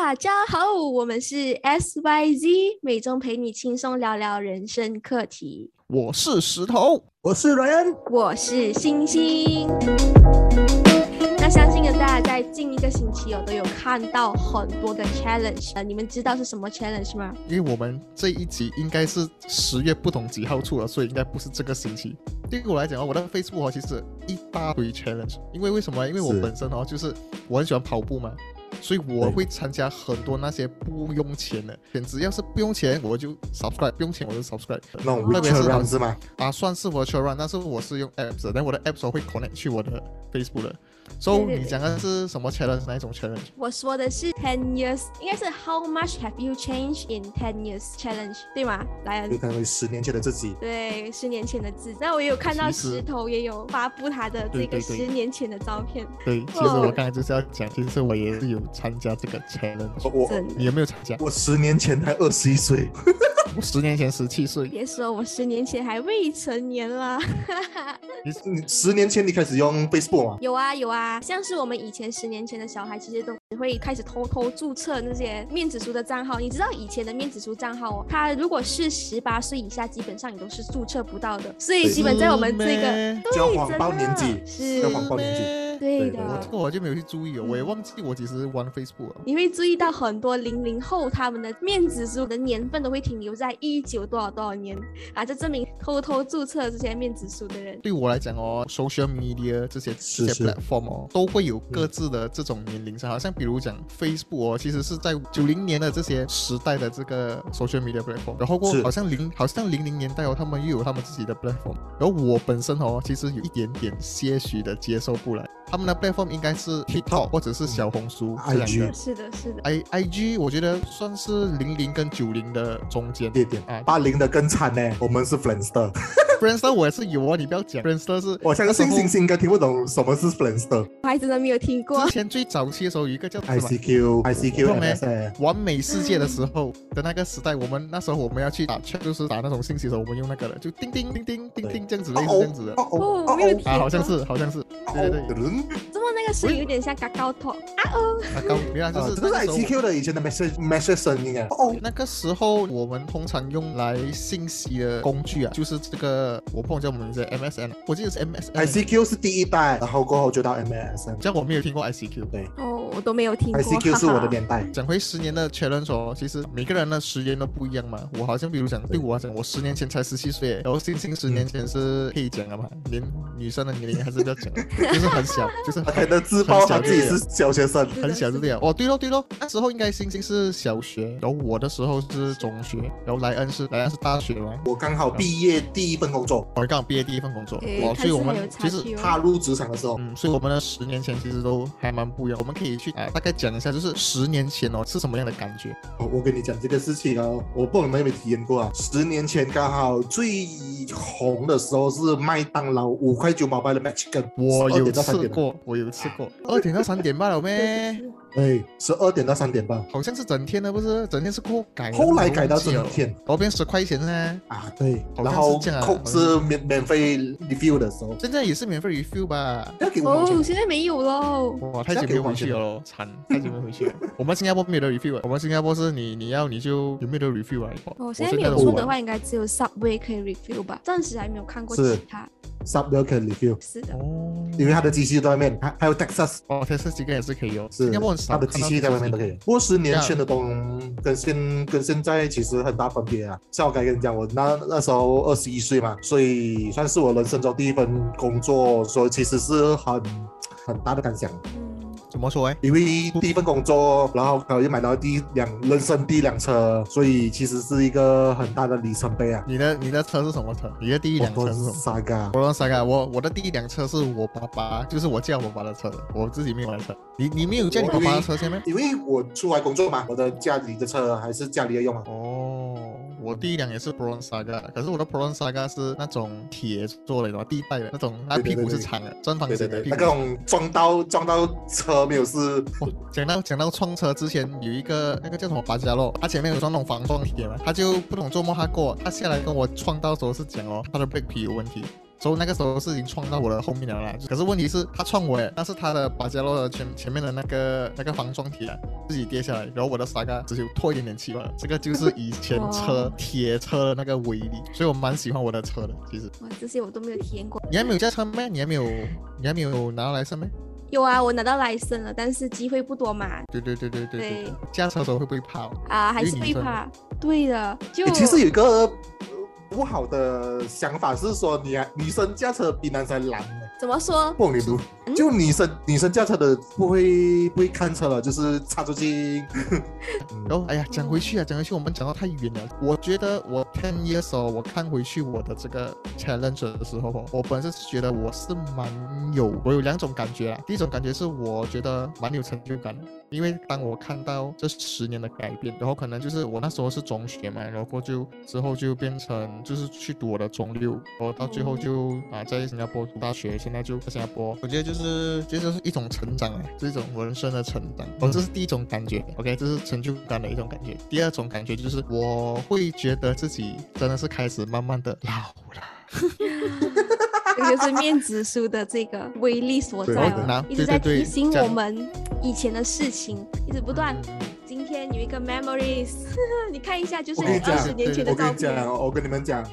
大家好，我们是 S Y Z，每周陪你轻松聊聊人生课题。我是石头，我是瑞恩，我是星星。那相信大家在近一个星期哦，都有看到很多的 challenge，呃，你们知道是什么 challenge 吗？因为我们这一集应该是十月不同几号出了，所以应该不是这个星期。对于我来讲哦，我的 Facebook 哦，其实一大堆 challenge，因为为什么？因为我本身哦，就是我很喜欢跑步嘛。所以我会参加很多那些不用钱的，只要是不用钱我就 subscribe，不用钱我就 subscribe。那种特别是 virtual run 是吗？啊，算是 virtual run，但是我是用 apps，的但我的 apps 都会 connect 去我的 Facebook 的。所、以对对对你讲的是什么 challenge？哪一种 challenge？我说的是 ten years，应该是 How much have you changed in ten years challenge，对吗？莱恩就。可能十年前的自己，对，十年前的自己。那我也有看到石头也有发布他的这个十年前的照片，对，其实哦我刚才就是要讲，其实我也是有参加这个 challenge。我。你有没有参加？我十年前才二十一岁，我十年前十七岁，别说我十年前还未成年啦。你十年前你开始用 Facebook 吗？有啊有啊，像是我们以前十年前的小孩，其实都会开始偷偷注册那些面子书的账号。你知道以前的面子书账号哦，它如果是十八岁以下，基本上你都是注册不到的。所以基本在我们这个个叫对谎报真的年纪，是叫谎包年纪。对的对对这。个我就没有去注意哦，我也忘记我其实玩 Facebook 了。你会注意到很多零零后他们的面子书的年份都会停留在一九多少多少年啊，这证明偷偷注册这些面子书的人。对我来讲哦，social media 这些这些 platform 哦，都会有各自的这种年龄上。好像比如讲 Facebook 哦，其实是在九零年的这些时代的这个 social media platform，然后过好像零好像零零年代哦，他们又有他们自己的 platform。然后我本身哦，其实有一点点些许的接受不来，他们的 platform 应该是 TikTok 或者是小红书这两 IG 个。是的，是的。I I G 我觉得算是零零跟九零的中间。列点啊八零的更惨呢，我们是 Friendster，Friendster 我也是有啊，你不要讲。Friendster 是我相信星星应该听不懂什么是 Friendster。我还真的没有听过。之。前最早期的时候有一个叫什么？ICQ、ICQ、懂没 MSN，完美世界的时候的那个时代，我们那时候我们要去打就是打那种信息的时候，我们用那个的，就叮叮叮叮叮叮这样子，类似这样子的。哦哦我没有听啊，好像是好像是，对对对，嗯怎么那个声音有点像嘎高头？啊哦？嘎高没有啊，就啊，是这是 ICQ 的以前的 message message 声音啊。哦，那个时候我们通常用来信息的工具啊，就是这个我不懂叫什么名字，MSN，我记得是 MSN。ICQ 是第一代，然后过后就到 MSN。这样我没有听过 ICQ。对哦，我都没有听过。，ICQ 是我的年代。讲回十年的 challenge 哦，其实每个人的时间都不一样嘛。我好像比如讲，对我来讲，我十年前才十七岁，然后星星十年前是可以讲的嘛，连女生的年龄还是不要讲，就是很小，就是他可能自爆他自己是小学生。很小就这样。哦，对喽对喽，那时候应该星星是小学，然后我的时候是中学，然后莱恩是莱恩是大学嘛。我刚好毕业第一份工作，我刚好毕业第一份工作，诶哦，所以我们其实踏入职场的时候，嗯，所以我们的十年前其实都还蛮不一样。我们可以去啊，大概讲一下，就是十年前哦是什么样的感觉。我我跟你讲这个事情哦，我不知道你们有没有体验过啊？十年前刚好最红的时候是麦当劳五块九毛八的 Match 跟我有吃过，我有吃过，二点到三点半了咩？是是哎，十二点到三点半，好像是整天的，不是？整天是过后改的，后来改到整天然后变十块钱呢。啊，对，好像然后是这样啊扣是是免免费 review 的时候，现在也是免费 refill 吧？要给哦，钱，现在没有喽。哇，太久没有回去了咯，惨，太久没有回去了。我们新加坡没有得 refill，我们新加坡是你你要你就有没有得 refill 啊？哦，我现在没有错的话，应该只有 Subway 可以 review 吧？暂时还没有看过其他。sub 要可以 review，是的，哦，因为它的机器在外面，还还有 Texas 哦，，Texas 几个也是可以哦，是新加坡他的机器在外面都可以。不过十年前的东跟现跟现在其实很大分别啊。像我刚才跟你讲，我那那时候二十一岁嘛，所以算是我人生中第一份工作，所以其实是很很大的感想。嗯，怎么说哎？因为第一份工作，然后呃又买到第一辆人生第一辆车，所以其实是一个很大的里程碑啊。你的你的车是什么车？你的第一辆车是什么？Saga，我三个，我我的第一辆车是我爸爸，就是我借我爸的车的，我自己没有买车。你你没有借你爸爸的车先吗？因为我出来工作嘛，我的家里的车还是家里的用啊。哦，我第一辆也是 Bron Saga，可是我的 Bron Saga 是那种铁做的，地带的那种，它屁股是长的，正方形的屁股。那种撞到撞到车没有事，哇讲到讲到撞车之前，有一个那个叫什么巴加洛，他前面有装那种防撞铁嘛，他就不懂做梦他过，他下来跟我撞到的时候是讲哦，他的 brake 皮有问题，所以那个时候是已经撞到我的后面了啦。可是问题是，他撞我诶，但是他的巴加洛的前前面的那个那个防撞铁啊，自己跌下来，然后我的沙嘎只有拖一点点气罢了。这个就是以前车铁车的那个威力，所以我蛮喜欢我的车的。其实，哇，这些我都没有体验过。你还没有驾车咩？你还没有，你还没有拿到来生咩？有啊，我拿到来生了，但是机会不多嘛。对对对对对对对。驾车的时候会不会怕？啊，还是会怕。对的，就其实有一个不好的想法是说，你女生驾车比男生难。怎么说？不，你不就女生女生驾车的不会不会看车了，就是插出去。然 后，哎呀，讲回去啊，讲回去，我们讲到太远了。我觉得我 ten years 哦，我看回去我的这个 challenge 的时候，我本身是觉得我是蛮有，我有两种感觉啊。第一种感觉是我觉得蛮有成就感。因为当我看到这十年的改变，然后可能就是我那时候是中学嘛，然后就之后就变成就是去读我的中六，然后到最后就啊在新加坡读大学，现在就在新加坡。我觉得就是这就是一种成长啊，这种人生的成长。哦，这是第一种感觉，OK，这是成就感的一种感觉。第二种感觉就是我会觉得自己真的是开始慢慢的老了。这就是面子书的这个威力所在了，一直在提醒我们以前的事情，一直不断。今天有一个 memories，你看一下，就是二十年前的照片。我跟你讲，我跟你们讲，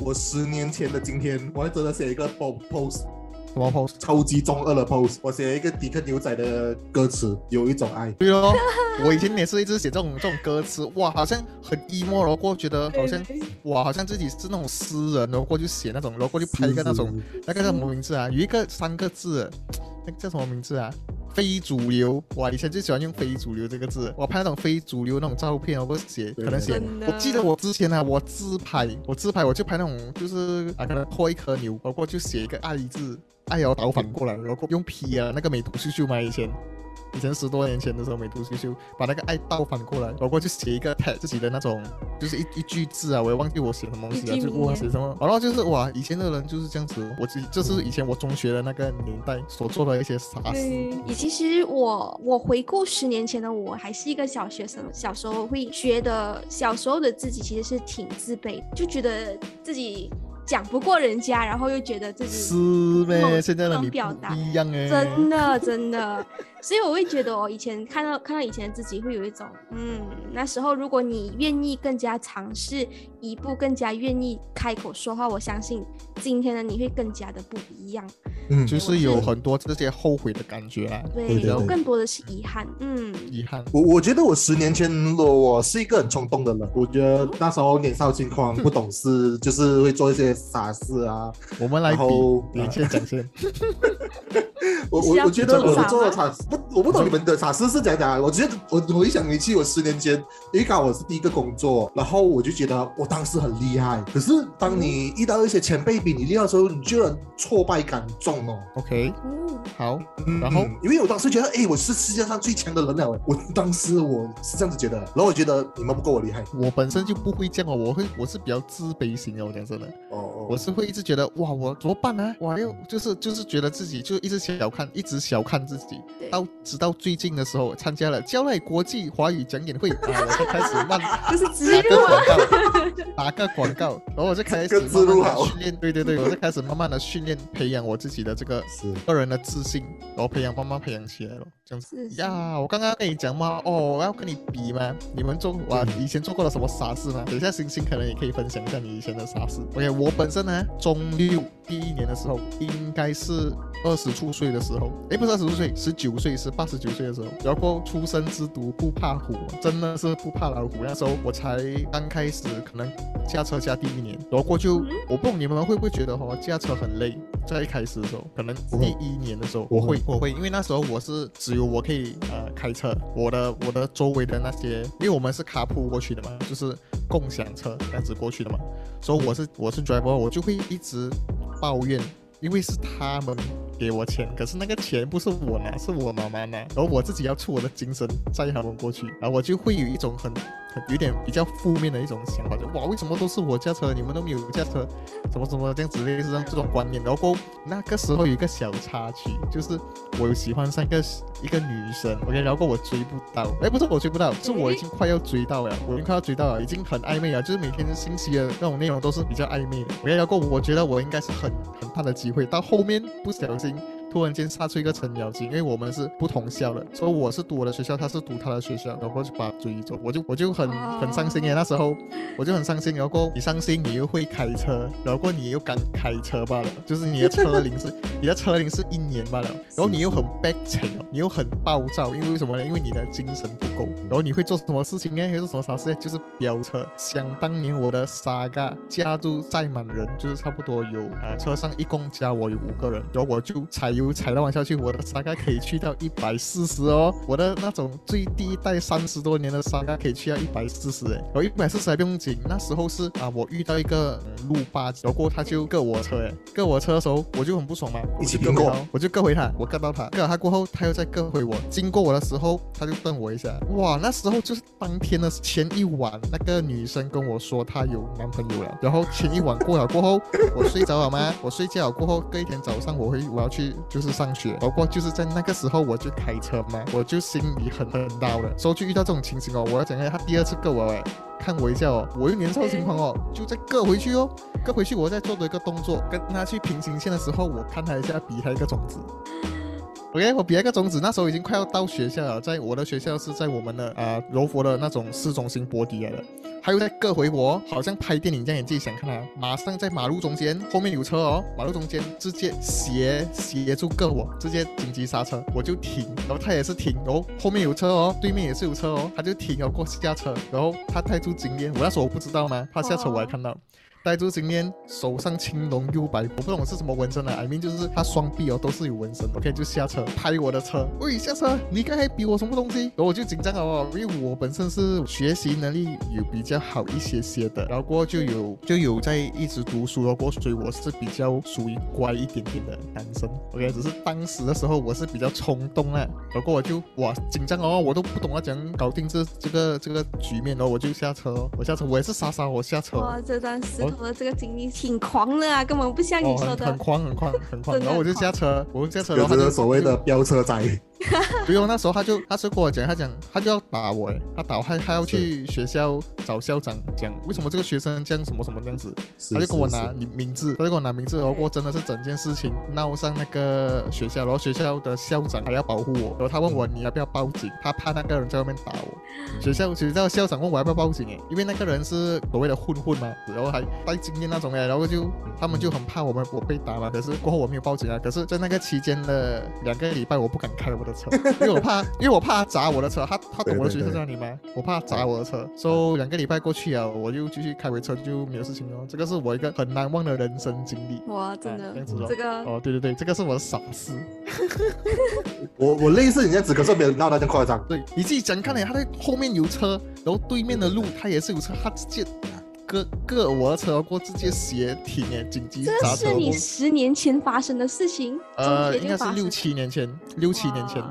我十年前的今天，我还真的写一个 post。什么 pose？超级中二的 pose。我写一个迪克牛仔的歌词，有一种爱。对哦，我以前也是一直写这种这种歌词，哇，好像很 emo，然后觉得好像哇，好像自己是那种诗人，然后过去写那种，然后过去拍一个那种，那个叫什么名字啊？有一个三个字，那个叫什么名字啊？非主流，哇，以前最喜欢用非主流这个字，我拍那种非主流那种照片，我写可能写，我记得我之前啊，我自拍，我自拍我就拍那种就是啊，可能拖一颗牛，包括就写一个爱字。爱要倒反过来，然后用 P 啊，那个美图秀秀嘛，以前，以前十多年前的时候，美图秀秀把那个爱倒反过来，包括就写一个 tag 自己的那种，就是一一句字啊，我也忘记我写什么东西了，就我写什么，然后就是哇，以前的人就是这样子，我这这是以前我中学的那个年代所做的一些傻事。也其实我我回顾十年前的我，还是一个小学生，小时候会觉得小时候的自己其实是挺自卑，就觉得自己。讲不过人家，然后又觉得自己是呗，现在的你不一样哎，真的真的。所以我会觉得我，以前看到看到以前的自己，会有一种嗯，那时候如果你愿意更加尝试一步，更加愿意开口说话，我相信今天的你会更加的不一样。嗯，就是有很多这些后悔的感觉啊。对，有更多的是遗憾。嗯，遗憾。我我觉得我十年前的我是一个很冲动的人，我觉得那时候年少轻狂，不懂事，就是会做一些傻事啊。我们来比，你先讲先。我我我觉得我做的傻不，我不懂你们的傻事是怎样讲。我觉得我我一想回去，我十年前因为刚好我是第一个工作，然后我就觉得我当时很厉害。可是当你遇到一些前辈比你厉害的时候，你居然挫败感重哦。OK，好，然后因为我当时觉得，哎，我是世界上最强的人了。我当时我是这样子觉得，然后我觉得你们不够我厉害。我本身就不会这样哦，我会我是比较自卑型的，我讲真的。哦，我是会一直觉得哇，我怎么办呢？我又就是就是觉得自己就一直小看。一直小看自己，到直到最近的时候参加了交奈国际华语讲演会啊，我就开始慢 就是打个广告，打个广告，然后我就开始慢慢的训练，对对对，我就开始慢慢的训练，培养我自己的这个个人的自信，然后培养慢慢培养起来了，这样子呀。我刚刚跟你讲嘛，哦，我要跟你比吗？你们做哇以前做过了什么傻事吗？等一下星星可能也可以分享一下你以前的傻事。OK，我本身呢，中六第一年的时候，应该是二十出岁的时候。哎，不是二十出岁，十九岁是八十九岁的时候。然后出生之犊不怕虎，真的是不怕老虎。那时候我才刚开始，可能驾车驾第一年。然后过就，我不懂你们会不会觉得哈，驾车很累？在一开始的时候，可能第一年的时候，我会，我会，因为那时候我是只有我可以呃开车，我的我的周围的那些，因为我们是卡铺过去的嘛，就是共享车这样子过去的嘛，所以我是我是 driver，我就会一直抱怨。因为是他们给我钱，可是那个钱不是我拿，是我妈妈拿，然后我自己要出我的精神载他们过去，然后我就会有一种很很有点比较负面的一种想法，就哇，为什么都是我驾车，你们都没有驾车，什么什么这样子类似这种观念。然后那个时候有一个小插曲，就是我有喜欢上一个一个女生，OK，然后我追不到，哎，不是我追不到，是我已经快要追到了，我已经快要追到了，已经很暧昧了，就是每天信息的那种内容都是比较暧昧的。OK，然后我觉得我应该是很很大的机会，到后面不小心心。突然间杀出一个程咬金，因为我们是不同校的，所以我是读我的学校，他是读他的学校，然后就把追走，我就我就很很伤心耶。那时候我就很伤心，然后你伤心，你又会开车，然后你又敢开车罢了，就是你的车龄是你的车龄是一年罢了，然后你又很 back 你又很暴躁，因为为什么呢？因为你的精神不够，然后你会做什么事情呢？会做什么傻事？就是飙车。想当年我的沙嘎家住载满人，就是差不多有呃，车上一共加我有五个人，然后我就踩油。踩到往下去，我的沙嘎可以去到一百四十哦。我的那种最低带三十多年的沙嘎可以去到一百四十哎，我一百四十还不用紧。那时候是啊，我遇到一个路霸，然后他就割我车哎，割我车的时候我就很不爽嘛，一起割过，我就割回他，我割到他，割了他过后他又再割回我，经过我的时候他就瞪我一下，哇，那时候就是当天的前一晚，那个女生跟我说她有男朋友了，然后前一晚过了过后，我睡着了吗？我睡觉过后，隔一天早上我会我要去就。是上学，包括就是在那个时候我就开车嘛，我就心里很很恼的，所以就遇到这种情形哦。我要讲一下他第二次割我哎，看我一下哦，我又年少轻狂哦，就再割回去哦，割回去我再做的一个动作，跟他去平行线的时候，我看他一下，比他一个种子。OK，我比一个种子，那时候已经快要到学校了，在我的学校是在我们的啊柔佛的那种市中心波底来的。还有在各回我，好像拍电影这样，你自己想看啊。马上在马路中间，后面有车哦，马路中间直接斜斜住各我，直接紧急刹车，我就停，然后他也是停，然后后面有车哦，对面也是有车哦，他就停了过下车，然后他带住经验，我那时候我不知道吗？他下车我还看到。戴住金链，手上青龙又白，我不懂是什么纹身啊。I mean 就是他双臂哦都是有纹身。OK 就下车拍我的车，喂下车，你刚才比我什么东西？然后我就紧张了哦，因为我本身是学习能力有比较好一些些的，然后过后就有就有在一直读书了，过所以我是比较属于乖一点点的男生。OK 只是当时的时候我是比较冲动啊，然后我就哇紧张哦，我都不懂要怎样搞定这这个这个局面哦，我就下车，我下车我也是傻傻我下车。哇这段时。的这个经历挺狂的啊，根本不像你说的。很狂，很狂，很狂。然后我就下车，我就下车，然后就是所谓的飙车仔。不用，那时候他就他是跟我讲，他讲他就要打我，哎，他打我，他他要去学校找校长讲为什么这个学生这样什么什么这样子，他就跟我拿你名字，他就跟我拿名字，然后我真的是整件事情闹上那个学校，然后学校的校长还要保护我，然后他问我你要不要报警，他怕那个人在外面打我。学校学校校长问我要不要报警，哎，因为那个人是所谓的混混嘛，然后还带经验那种哎，然后就他们就很怕我们我被打嘛，可是过后我没有报警啊，可是在那个期间的两个礼拜我不敢开我的车，因为我怕。因为我怕他砸我的车，他他懂我的学校在哪里吗？我怕他砸我的车，所以两个礼拜过去啊，我就继续开回车就没有事情了。这个是我一个很难忘的人生经历。哇，真的，这个哦，对对对，这个是我的傻事。我我类似你这样子，可是没有闹到这么夸张。对，你自己讲看呢，他在后面有车，然后对面的路他也是有车，他直接割割我的车过，直接斜停诶，紧急刹车。这是你十年前发生的事情？呃，应该是六七年前，六七年前。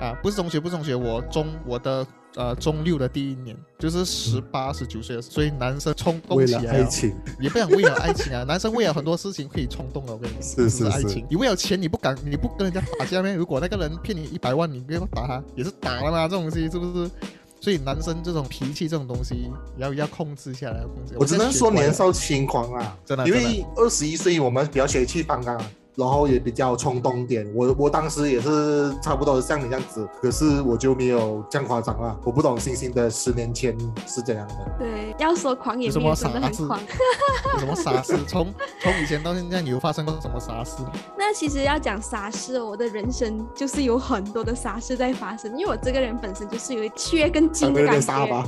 啊，不是中学，不是中学，我中我的呃中六的第一年，就是十八十九岁的时候，所以男生冲动起来，爱情也不想为了爱情啊，男生为了很多事情可以冲动的，我跟你说，是是爱情，你为了钱你不敢，你不跟人家打架咩？如果那个人骗你一百万，你不要打他，也是打了嘛，这种东西是不是？所以男生这种脾气这种东西要要控制下来，控制。我只能说年少轻狂啊，真的，因为二十一岁我们比较血气方刚。然后也比较冲动点，我我当时也是差不多像你这样子，可是我就没有这样夸张啦。我不懂星星的十年前是怎样的。对，要说狂也没有真的很狂。什么傻事？从从以前到现在，你有发生过什么傻事？那其实要讲傻事，我的人生就是有很多的傻事在发生，因为我这个人本身就是有缺跟精的感觉。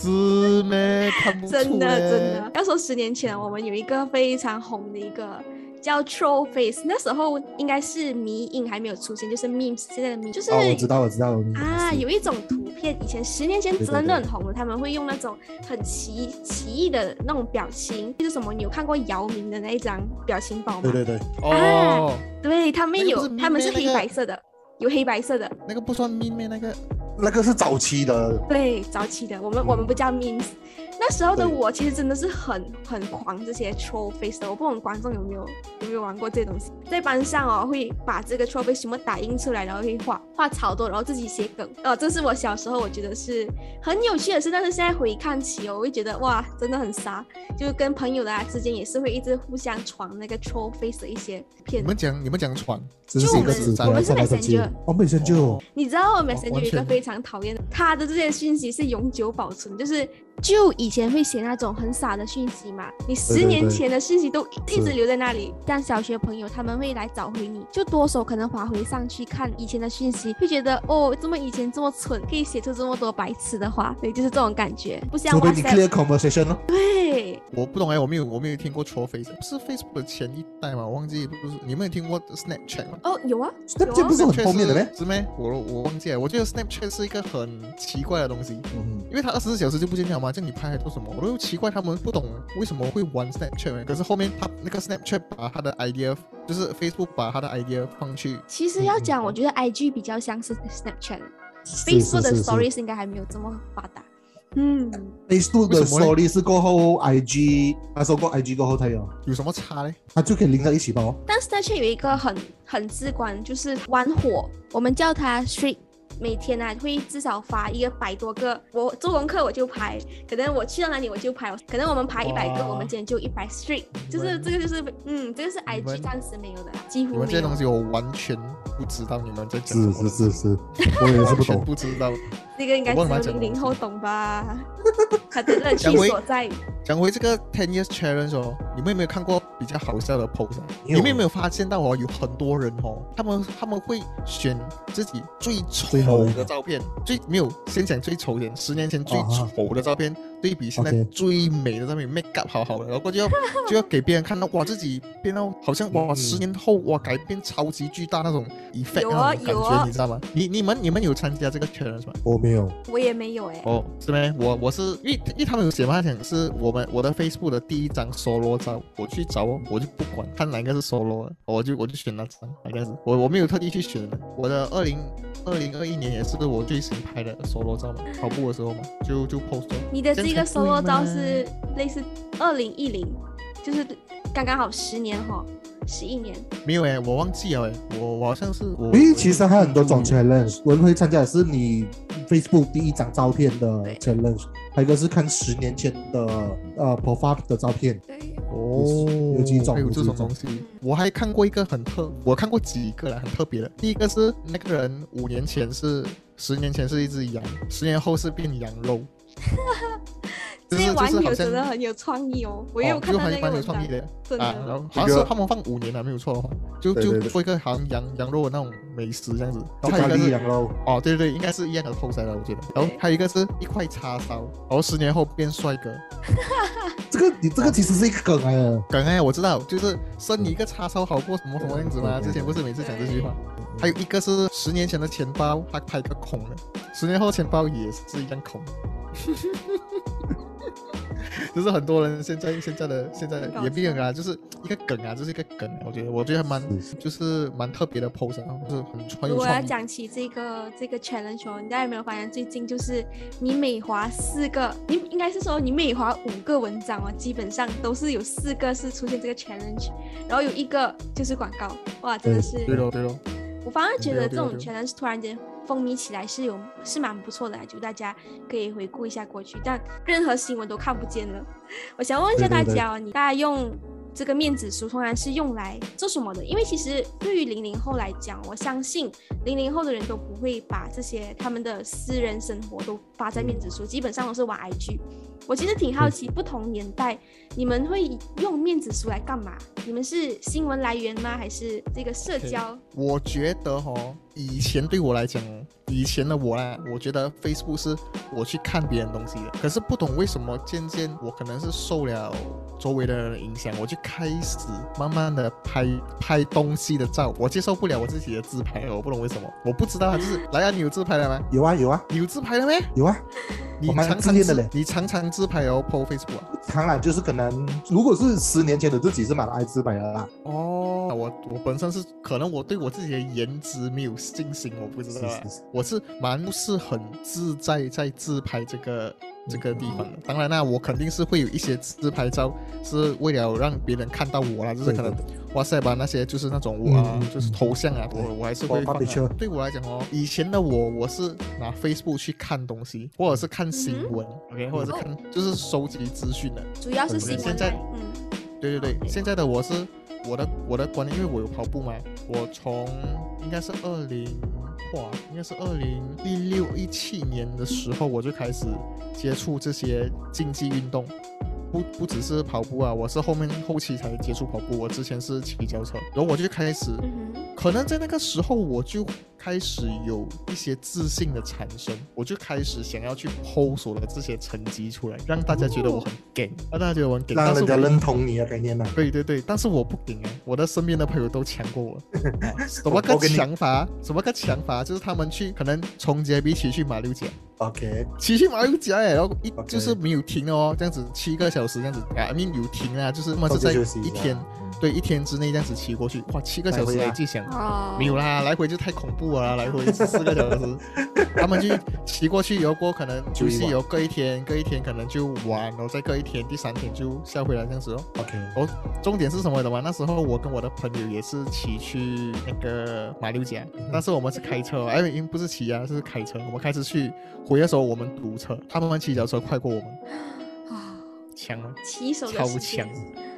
是 咩？看不出真的真的。要说十年前，我们有一个非常红的一个。叫 Troll Face，那时候应该是迷影还没有出现，就是 memes 现在的 Meme 就是哦，我知道，我知道啊，有一种图片，以前十年前真的很红的，他们会用那种很奇奇异的那种表情，就是什么？你有看过姚明的那一张表情包吗？对对对，哦，对他们有，他们是黑白色的，有黑白色的，那个不算 Meme 那个。那个是早期的，对，早期的，我们我们不叫 memes。那时候的我其实真的是很很狂这些 troll face 的，我不懂观众有没有有没有玩过这些东西，在班上哦会把这个 troll face 全部打印出来，然后会画画草多，然后自己写梗，哦，这是我小时候我觉得是很有趣的事，但是现在回看起哦，我会觉得哇，真的很傻，就跟朋友的啊之间也是会一直互相传那个 troll face 的一些片。你们讲你们讲传，只是我们我们是 Messenger 哦，Messenger。哦你知道 Messenger 有一个非常讨厌的，他的这些讯息是永久保存，就是就以前会写那种很傻的讯息嘛，你十年前的讯息都一直留在那里。像小学朋友他们会来找回你，就多手可能划回上去看以前的讯息，会觉得哦，怎么以前这么蠢，可以写出这么多白痴的话，对，就是这种感觉，不像除非你 WhatsApp，clear conversation 哦。对，我不懂哎，我没有我没有听过 troll face，是 Facebook 的前一代嘛？我忘记不是你们有听过 Snapchat 吗？哦，有啊，那这不是很 Snapchat 后面的咩？是咩？我我忘记了，我觉得 Snapchat 是一个很奇怪的东西，嗯，因为它二十四小时就不见了嘛，叫你拍还做什么？我都奇怪他们不懂为什么会玩 Snapchat，可是后面他那个 Snapchat 把他的 idea，就是 Facebook 把他的 idea 放去，其实要讲，嗯我觉得 IG 比较像是 Snapchat，Facebook 的是是是 Stories 应该还没有这么发达。嗯，Facebook 的为什么呢 Story 是过后 IG，他说过 IG 过后才有，有什么差呢？他就可以连在一起吧哦。但 Snapchat 有一个很很直观，就是玩火，我们叫它 Streak。每天啊会至少发一个百多个，我做功课我就拍，可能我去到哪里我就拍，可能我们拍一百个，我们今天就一百 street，就是这个就是嗯，这个是 IG 暂时没有的，几乎没有们这些东。西我完全不知道你们在讲什是么，是是是，我也是不懂。不知道。这个应该只有我忘了讲零零后懂吧？他的乐趣所在。讲回这个 Ten Years Challenge 哦，你们有没有看过比较好笑的 post？、啊、你们有没有发现到哦，有很多人哦，他们他们会选自己最丑的的照片，最没有先讲最丑一点，十年前最丑的照片对比现在最美的照片，make up 好好的，然后就要 就要给别人看到哇自己变到好像哇嗯十年后哇改变超级巨大那种 effect 有啊那种感觉，有啊你知道吗？你你们你们有参加这个 challenge 吗？我没有，我也没有哎、哦，是没？我我是因为因为他们有写嘛，他讲是我们我的 Facebook 的第一张 solo 照，我去找哦，我就不管看哪个是 solo 的，我就我就选那张，哪个是我我没有特地去选的。我的二零二零二一年也是我最新拍的 solo 照嘛，跑步的时候嘛，就就 post。你的这个 solo 照是类似二零一零，就是刚刚好十年哈，十一年。没有诶，我忘记了诶，我我好像是我。因为其实还有很多种嗯 challenge，我们会参加的是你 Facebook 第一张照片的 challenge，还有一个是看十年前的呃 profile 的照片。对，哦，有几种还有这种种东西，我还看过一个很特，我看过几个啦，很特别的。第一个是那个人五年前是，十年前是一只羊，十年后是变羊肉。这就是些网友真的很有创意哦，我也有看到哦就还蛮有那个文章创意，的真啊，然。后好像是他们放五年了，没有错的话，就就做一个好像羊羊肉的那种美食这样子。然后还有一个是羊肉，哦，对对对，应该是一样的 pose 来的，我觉得。然后还有一个是一块叉烧，然后十年后变帅哥。这个你这个其实是一个梗来的。刚才我知道，就是生你一个叉烧好过什么什么样子吗？之前不是每次讲这句话。还有一个是十年前的钱包，他拍个孔的，十年后钱包也是一样空。就是很多人现在现在的现在也不用啊，就是一个梗啊，就是一个梗啊、我觉得我觉得还蛮就是蛮特别的 pose 啊，就是很很有如果要。讲起这个这个 challenge 哦，你大家有没有发现最近就是你每划四个，你应该是说你每划五个文章哦，基本上都是有四个是出现这个 challenge，然后有一个就是广告，哇，真的是对咯对咯，我反而觉得这种对哦对哦对 challenge 突然间风靡起来是有是蛮不错的，就大家可以回顾一下过去，但任何新闻都看不见了。我想问一下大对对对家哦，你大家用这个面子书通常是用来做什么的？因为其实对于零零后来讲，我相信零零后的人都不会把这些他们的私人生活都发在面子书，基本上都是玩 IG。我其实挺好奇，不同年代你们会用面子书来干嘛？你们是新闻来源吗？还是这个社交？我觉得哦，以前对我来讲哦，以前的我呢，我觉得 Facebook 是我去看别人东西的。可是不懂为什么，渐渐我可能是受了周围的人的影响，我就开始慢慢的拍拍东西的照。我接受不了我自己的自拍，我不懂为什么，我不知道啊，就是来啊，你有自拍了吗？有啊有啊你有自拍了没？有啊，你常常自自恋的嘞。你常常自拍然后 po Facebook 啊？当然就是可能，如果是十年前的自己是蛮爱自拍的啦。哦，我我本身是可能我对我自己的颜值没有信心，我不知道啊。是是是我是蛮不是很自在在自拍这个这个地方的。当然啦，我肯定是会有一些自拍照是为了让别人看到我啦，就是可能哇塞吧那些就是那种我啊就是头像啊，对我我还是会我放、啊。对我来讲哦，以前的我我是拿 Facebook 去看东西，或者是看新闻、o k 或者是看就是收集资讯的。主要是新闻现在嗯，对对对，现在的我是我的我的观念，因为我有跑步嘛，我从应该是二零哇，应该是二零一六一七年的时候我就开始接触这些竞技运动。不不只是跑步啊，我是后面后期才接触跑步。我之前是骑脚车，然后我就开始，嗯，可能在那个时候我就开始有一些自信的产生，我就开始想要去 PO 我的这些成绩出来，让大家觉得我很 gay，让大家觉得我很 gay，让人家但是我认同你的概念呢、对对对，但是我不顶哎，我的身边的朋友都强过我。啊什么个我跟你强法？什么个强法？就是他们去可能从街比起去马六甲，OK，骑去马六甲哎，然后一就是没有停哦，这样子七个小时这样子啊 mean 有停啊，就是他们是在一天，嗯对一天之内这样子骑过去，哇，七个小时来回啊哎，自己想。哦，没有啦，来回就太恐怖了啦，来回 四个小时，他们就骑过去，然后过可能休息，就一晚然后隔一天，隔一天可能就玩，然后再隔一天，第三天就下回来这样子哦。OK，哦重点是什么的嘛？那时候我跟我的朋友也是骑去那个马六甲，但是我们是开车哦，哎，因为不是骑啊，是开车。我们开车去回的时候，我们堵车，他们骑脚车快过我们，啊，强吗？骑手的超强，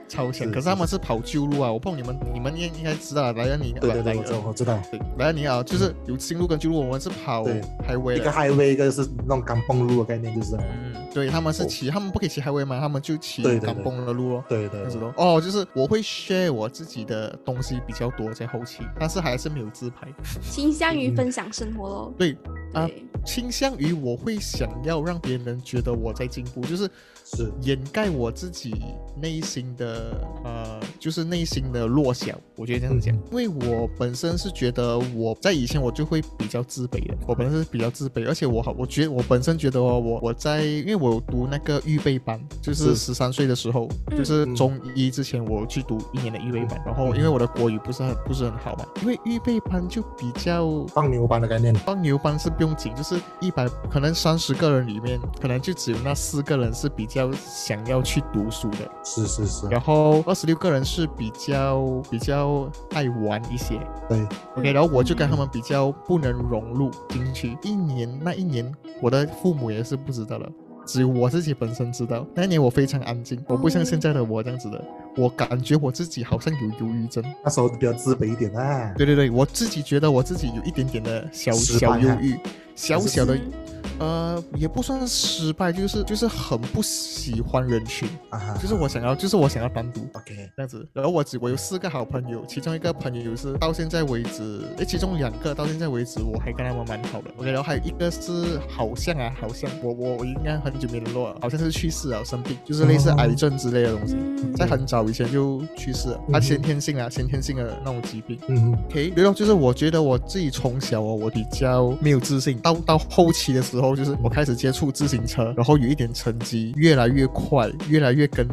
超强。可是他们是跑旧路啊，我不懂你们，你们应应该知道，莱恩尼，对对对，莱我知道，我知道，对，莱恩尼啊，就是有新路跟旧路，我们是跑对 highway 一个。highway，一个是那种钢蹦路的概念，就是嗯，对，他们是骑，他们不可以骑 highway 嘛，他们就骑港崩的路哦。对对这样子对咯。哦，就是我会 share 我自己的东西比较多在后期，但是还是没有自拍。倾向于嗯分享生活咯。对，啊，倾向于我会想要让别人觉得我在进步，就是是，掩盖我自己内心的呃，就是内心的弱小。我觉得这样子讲，嗯。因为我本身是觉得我在以前我就会比较自卑的，我本身是比较自卑，而且我好，我觉得我本身觉得哦，我我在因为我有读那个预备班，就是是。十三岁的时候，嗯。就是中一之前我去读一年的预备班，然后因为我的国语不是很不是很好嘛，因为预备班就比较放牛班的概念，放牛班是不用紧，就是一百可能三十个人里面，可能就只有那四个人是比较想要去读书的，是是是，然后二十六个人是比较比较爱玩一些。对，OK，然后我就跟他们比较不能融入进去。一年那一年，我的父母也是不知道的，只有我自己本身知道。那一年我非常安静，我不像现在的我这样子的，我感觉我自己好像有忧郁症。那时候比较自卑一点啊，对对对，我自己觉得我自己有一点点的小小忧郁，小小的嗯呃，也不算是失败，就是就是很不喜欢人群，啊哈，就是我想要，就是我想要单独 OK，这样子。然后我只我有四个好朋友，其中一个朋友是到现在为止，诶，其中两个到现在为止我还跟他们蛮好的。OK，然后还有一个是好像啊，好像我我我应该很久没联络了，好像是去世了，生病，就是类似哦癌症之类的东西。嗯在很早以前就去世了，他嗯先天性啊，先天性的那种疾病。嗯哼，OK，然后，就是我觉得我自己从小哦，我比较没有自信，到到后期的时候，就是我开始接触自行车，然后有一点成绩，越来越快，越来越跟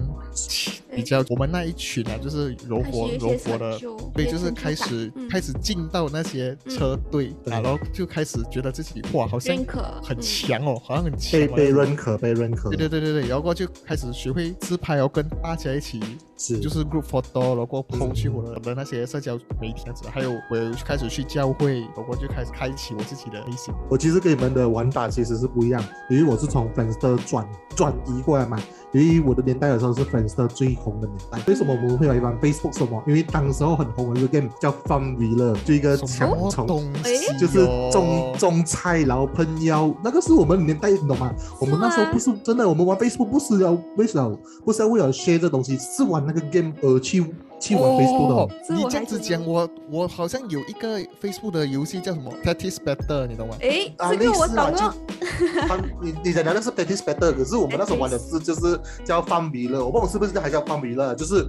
比较我们那一群啊，就是柔佛柔佛的成。就对，就是开始、嗯开始进到那些车队、然后就开始觉得自己哇，好像很嗯强哦，好像很强被被认可，被认可，对对对对对，然后就开始学会自拍，然后跟大家一起是就是 group photo，然后嗯 PO 去我的的那些社交媒体这样子，还有我有开始去教会，然后就开始开启我自己的内心。我其实跟你们的玩法其实是不一样，因为我是从 Friendster 转转移过来嘛。由于我的年代的时候是 Friendster 最红的年代。为什么我们会来玩 Facebook 什么？因为当时候很红的一个 game 叫 Fun Villa，就一个什么抢从东西、哦？就是种种菜，然后喷药，那个是我们年代，你懂吗？我们那时候不是真的，我们玩 Facebook 不是要为什么不是要为了 share 这东西，是玩那个 game 而去去玩 Facebook 的。哦你这样子讲，我我好像有一个 Facebook 的游戏叫什么 Tattis Better，你懂吗？诶，啊这个我懂类似啊了。他你你讲的那是 Betis Better，可是我们那时候玩的是就是叫 Fun Villa，我忘了是不是还叫 Fun Villa，就是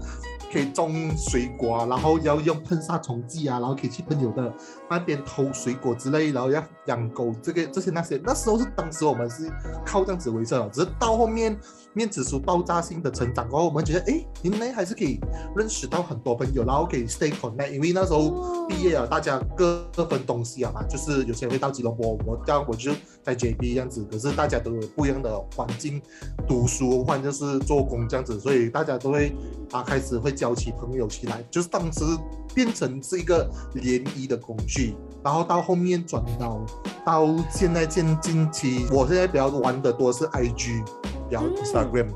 可以种水果啊，然后要用喷杀虫剂啊，然后可以去朋友的那边偷水果之类，然后要养狗，这个这些那些，那时候是当时我们是靠这样子为生的，只是到后面面子书爆炸性的成长过后，我们觉得哎，原来还是可以认识到很多朋友，然后可以 stay connect，因为那时候毕业了，大家各各分东西啊嘛，就是有些人会到吉隆坡，我这样我就在 JB 这样子，可是大家都有不一样的环境读书，或者就是做工这样子，所以大家都会啊开始会交起朋友起来，就是当时变成是一个联谊的工具，然后到后面转到到现在近近期，我现在比较玩的多是 IG，比较 Instagram。嗯，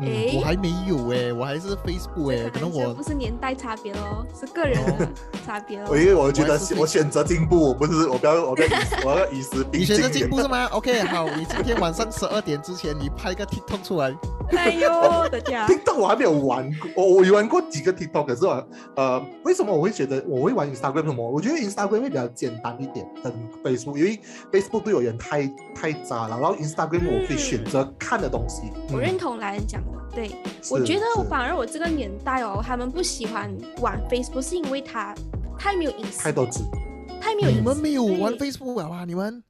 诶我还没有哎，我还是 Facebook 哎，可能我不是年代差别咯，是个人的 差别我。因为我觉得我选择进步，不是我不要我不要以我要以时并进。你选择进步是吗？OK，好，你今天晚上十二点之前你拍个 TikTok 出来，哎呦，我的家，TikTok 我还没有玩过，我我有玩过几个 TikTok，可是我呃，为什么我会觉得我会玩 Instagram 什么？我觉得 Instagram 会比较简单一点，跟 Facebook，因为 Facebook 对我有点太太渣了，然后 Instagram 我可以选择看的东西。我嗯认同来人讲的，对我是觉得我反而我这个年代哦，他们不喜欢玩 Facebook，是因为它太没有隐私，太多字，你太没有隐私。们没有玩 Facebook 啊？你们？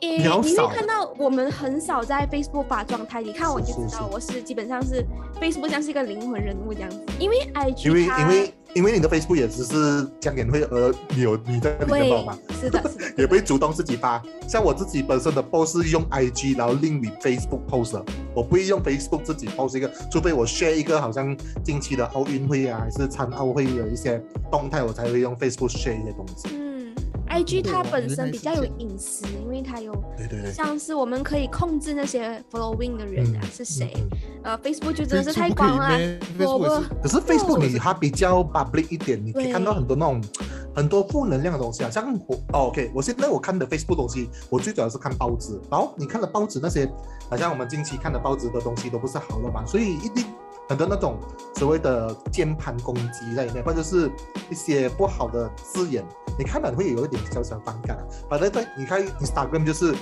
诶，你会看到我们很少在 Facebook 发状态，你看我就知道我是基本上是 Facebook 像是一个灵魂人物这样子，因为 IG 因为它因为因为你的 Facebook 也只是讲演会而你有你在里面报嘛。是的，是的，也不会主动自己发，像我自己本身的 post 是用 IG，然后另 with Facebook post 的，我不会用 Facebook 自己 post 一个，除非我 share 一个好像近期的奥运会啊，还是残奥会有一些动态，我才会用 Facebook share 一些东西。嗯，IG 它本身比较有隐私，因为它有对对对，像是我们可以控制那些 following 的人啊是谁，呃，Facebook 就真的是太不可以光了，咩我可是 Facebook 你它比较 public 一点，你可以看到很多那种很多负能量的东西啊，像我、哦、OK，我现在我看的 Facebook 东西，我最主要是看报纸，然后你看的报纸那些，好像我们近期看的报纸的东西都不是好的嘛，所以一定很多那种所谓的键盘攻击在里面，或者是一些不好的字眼，你看了会有一点小小反感啊。反正在你看 Instagram 就是。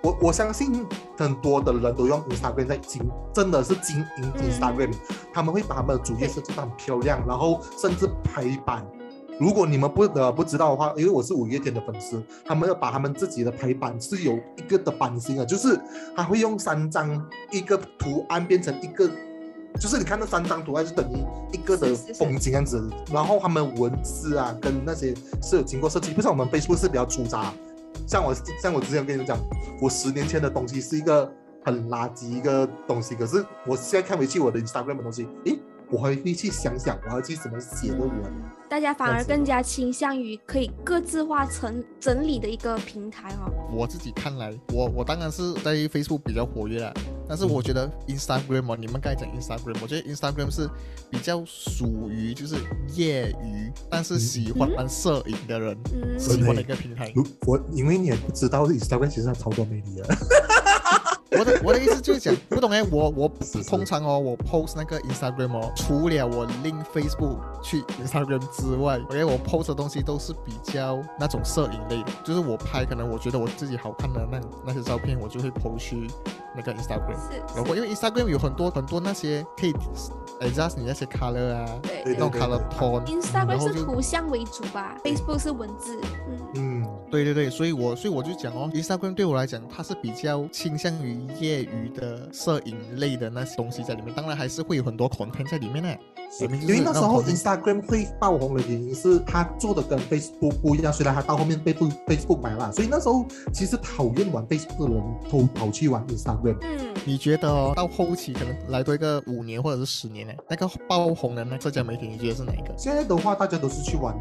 我我相信很多的人都用 Instagram 在经，真的是经营嗯 Instagram，、他们会把他们的主页设计得很漂亮，然后甚至排版。如果你们不呃不知道的话，因为我是五月天的粉丝，他们要把他们自己的排版是有一个的版型的，就是他会用三张一个图案变成一个，就是你看那三张图案就等于一个的是是是。风景样子，然后他们文字啊跟那些是有经过设计，不像我们 Facebook 是比较粗杂，像我像我之前跟你们讲，我十年前的东西是一个很垃圾一个东西，可是我现在看回去我的 Instagram 的东西，诶，我还会去想想我要去怎么写论文。大家反而更加倾向于可以各自化成整理的一个平台哦。我自己看来，我我当然是在 Facebook 比较活跃了，但是我觉得 Instagram 哦，你们刚才讲 Instagram，我觉得 Instagram 是比较属于就是业余，但是喜欢摄影的人嗯，喜欢的一个平台。如我因为你也不知道 Instagram 其实它超多魅力的，我的我的意思就是讲，不懂哎，我我通常哦，我 post 那个 Instagram 哦，除了我 link Facebook 去 Instagram 之外，OK，我 post 的东西都是比较那种摄影类的，就是我拍可能我觉得我自己好看的那那些照片，我就会 post 去那个 Instagram。是然后因为 Instagram 有很多很多那些可以 adjust 你那些 color 啊，对对那种 color tone，然 Instagram 是图像为主吧，Facebook 是文字。嗯，嗯，对对对，所以我所以我就讲哦，Instagram 对我来讲，它是比较倾向于业余的摄影类的那些东西在里面，当然还是会有很多 content 在里面呢。因为那时候 Instagram 会爆红的原因是它做的跟 Facebook 不一样，虽然它到后面被 Face- Facebook 买了，所以那时候其实讨厌玩 Facebook 的人都跑去玩 Instagram。嗯，你觉得哦，到后期可能来多一个五年或者是十年呢？那个爆红的那社交媒体，你觉得是哪一个？现在的话，大家都是去玩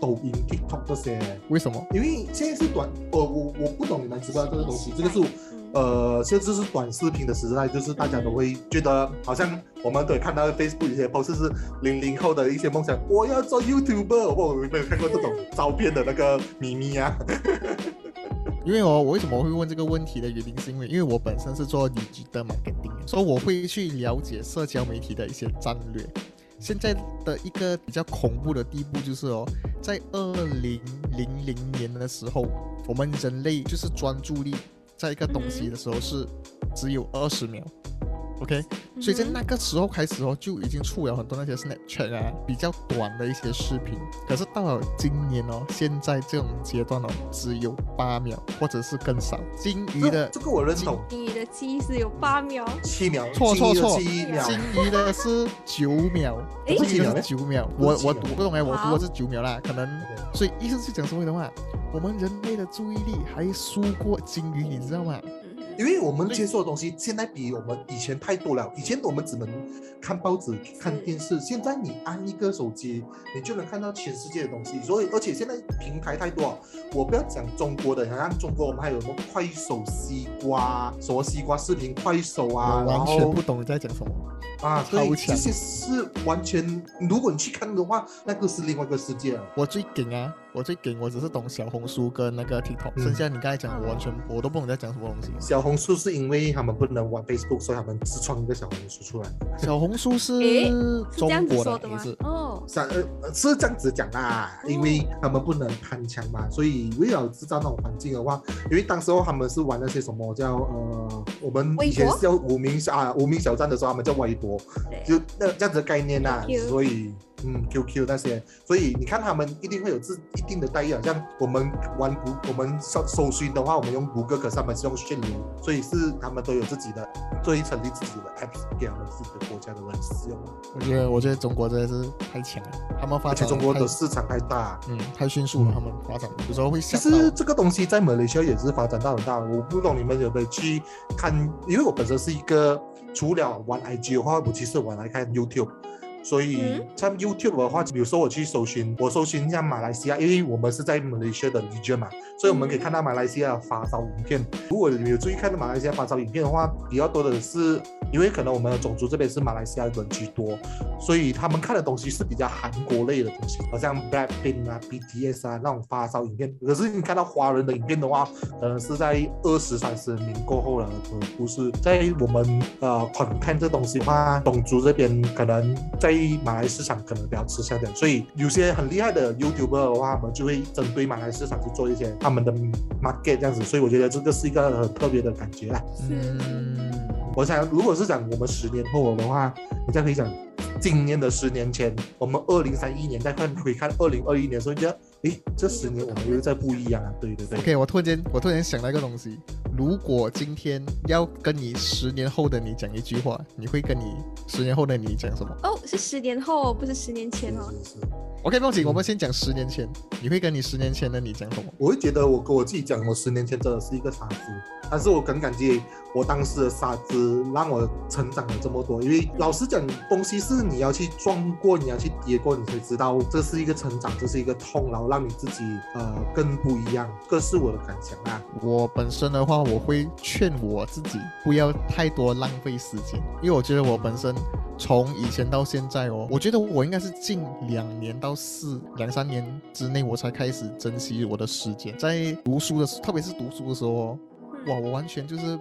抖音、TikTok 这些，为什么？因为现在是短，呃，我我不懂你们知不知道这个东西，这个是嗯呃，现在是短视频的时代，就是大家都会觉得好像我们都会看到 Facebook 一些 post 是零零后的一些梦想，我要做 YouTuber，我有没有看过这种照片的那个咪咪啊？因为哦，我为什么会问这个问题的原因，是因为因为我本身是做 digital marketing，所以我会去了解社交媒体的一些战略。现在的一个比较恐怖的地步就是哦，在二零零零年的时候，我们人类就是专注力在一个东西的时候是只有二十秒。OK，所以在那个时候开始哦，就已经出了很多那些 Snapchat 啊，比较短的一些视频。可是到了今年哦，现在这种阶段哦，只有八秒或者是更少。金鱼的这个我认同，金鱼的记忆是有八秒，七秒，错错错。七秒，金鱼的是九秒，诶？我记得七秒是九秒。我我不是七秒。我不懂哎，我读的是九秒啦，可能所以意思是讲什么的话，我们人类的注意力还输过金鱼，你知道吗？嗯因为我们接受的东西现在比我们以前太多了。以前我们只能看报纸、看电视，现在你按一个手机，你就能看到全世界的东西。所以，而且现在平台太多了。我不要讲中国的，好像中国我们还有什么快手西瓜、什么西瓜视频、快手啊，完全不懂你在讲什么。啊，对，这些是完全，如果你去看的话，那个是另外一个世界了。我最顶啊，我最顶，我只是懂小红书跟那个 TikTok，、嗯剩下你刚才讲，我完全我都不懂你在讲什么东西。小红书是因为他们不能玩 Facebook，所以他们自创一个小红书出来。小红书是是这中样子国说的吗的还是？？哦，是呃呃是这样子讲啦，因为他们不能攀墙嘛，所以为了制造那种环境的话，因为当时候他们是玩那些什么叫呃，我们以前叫无名小啊无名小站的时候，他们叫微博，就那这样子的概念呐、所以嗯 QQ 那些，所以你看他们一定会有自一定的待遇，好像我们玩谷我们搜搜寻的话，我们用谷歌，可是他们是用炫流，所以是他们都有自己的，所以成立自己的 app，给他们自己的国家的人使用，我觉得我觉得中国真的是太强了，他们发而且展中国的市场太大。嗯太迅速了，他们发展有时候会其实这个东西在马来西亚也是发展到很大，我不懂你们有没有去看，因为我本身是一个除了玩 IG 的话，我其实我来看 YouTube。所以嗯像 YouTube 的话，比如说我去搜寻，我搜寻一下马来西亚，因为我们是在马来西亚的 region 嘛，所以我们可以看到马来西亚的发烧影片。如果你有注意看到马来西亚发烧影片的话，比较多的是，因为可能我们的种族这边是马来西亚人居多，所以他们看的东西是比较韩国类的东西，好像 Blackpink 啊、BTS 啊那种发烧影片。可是你看到华人的影片的话，可能是在二十三十年过后了，而不是在我们呃 content 这东西的话，种族这边可能在马来市场可能比较吃香点，所以有些很厉害的 YouTuber 的话，他们就会针对马来市场去做一些他们的 market 这样子，所以我觉得这个是一个很特别的感觉啦。嗯，我想，如果是讲我们十年后的话，你再回想今年的十年前，我们二零三一年再看回看二零二一年的时候，觉得，诶，这十年我们又在不一样啊！对对对 OK，我突然间我突然间想到一个东西，如果今天要跟你十年后的你讲一句话，你会跟你十年后的你讲什么哦，是十年后，不是十年前哦。是是是。？OK，不用紧，嗯我们先讲十年前，你会跟你十年前的你讲什么？我会觉得我跟我自己讲，我十年前真的是一个傻子，但是我很感激我当时的傻子，让我成长了这么多。因为老实讲，东西是你要去撞过，你要去跌过，你才知道这是一个成长，这是一个痛，然后让你自己呃更不一样。这是我的感想啊。我本身的话，我会劝我自己不要太多浪费时间，因为我觉得我本身从以前到现在哦，我觉得我应该是近两年到四两三年之内，我才开始珍惜我的时间。在读书的时，特别是读书的时候哦，哇，我完全就是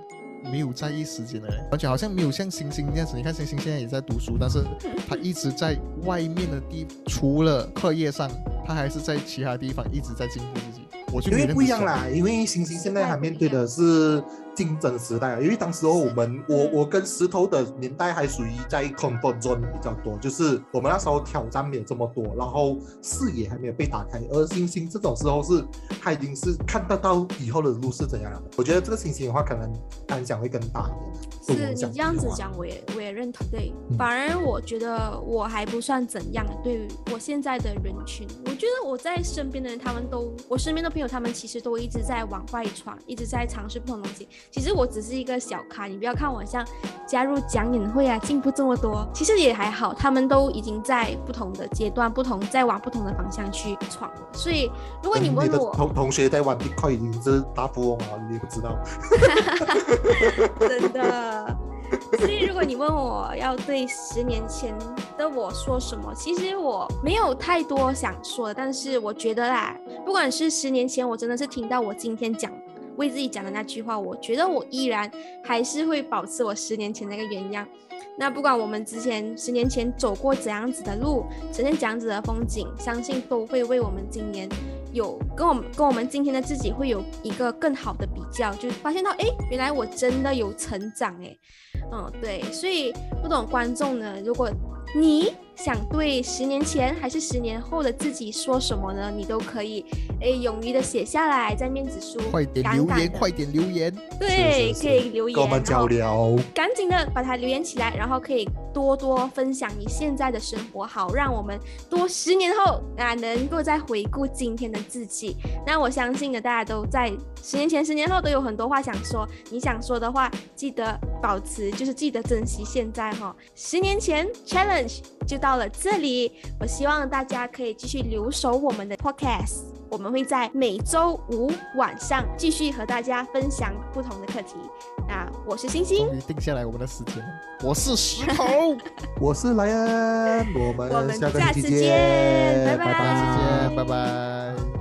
没有在意时间的人，而且好像没有像星星这样子。你看星星现在也在读书，但是他一直在外面的地，除了课业上，他还是在其他地方一直在进步自己。我就因为有点不一样啦，因为星星现在还面对的是竞争时代啊，因为当时候我们我我跟石头的年代还属于在 comfort zone 比较多，就是我们那时候挑战没有这么多，然后视野还没有被打开，而星星这种时候是他已经是看得到以后的路是怎样了。我觉得这个星星的话，可能单响会更大一点。是你这样子讲，我也我也认同。对，嗯反而我觉得我还不算怎样。对于我现在的人群，我觉得我在身边的人，他们都，我身边的朋友，他们其实都一直在往外闯，一直在尝试不同东西。其实我只是一个小咖，你不要看我像加入讲演会啊，进步这么多，其实也还好。他们都已经在不同的阶段，不同在往不同的方向去闯了。所以，如果你问我，同同学在玩 Bitcoin 已经是大富翁了，你也不知道。真的。所以，如果你问我要对十年前的我说什么，其实我没有太多想说的。但是我觉得啦，不管是十年前，我真的是听到我今天讲为自己讲的那句话，我觉得我依然还是会保持我十年前那个原样。那不管我们之前十年前走过怎样子的路，呈现怎样子的风景，相信都会为我们今年有跟我们跟我们今天的自己会有一个更好的比较，就发现到哎，原来我真的有成长哎，嗯对，所以不懂观众呢，如果你。想对十年前还是十年后的自己说什么呢？你都可以，哎，勇于的写下来，在面子书，快点留言，快点留言，对，可以留言，跟我们交流，赶紧的把它留言起来，然后可以多多分享你现在的生活，好，让我们多十年后啊，能够再回顾今天的自己。那我相信呢，大家都在十年前、十年后都有很多话想说，你想说的话，记得保持，就是记得珍惜现在哈。十年前 challenge 就到。到了这里，我希望大家可以继续留守我们的 podcast，我们会在每周五晚上继续和大家分享不同的课题。那我是星星，定下来我们的时间。我是石头，我是莱恩，我们下次见，拜拜，下次见，拜拜。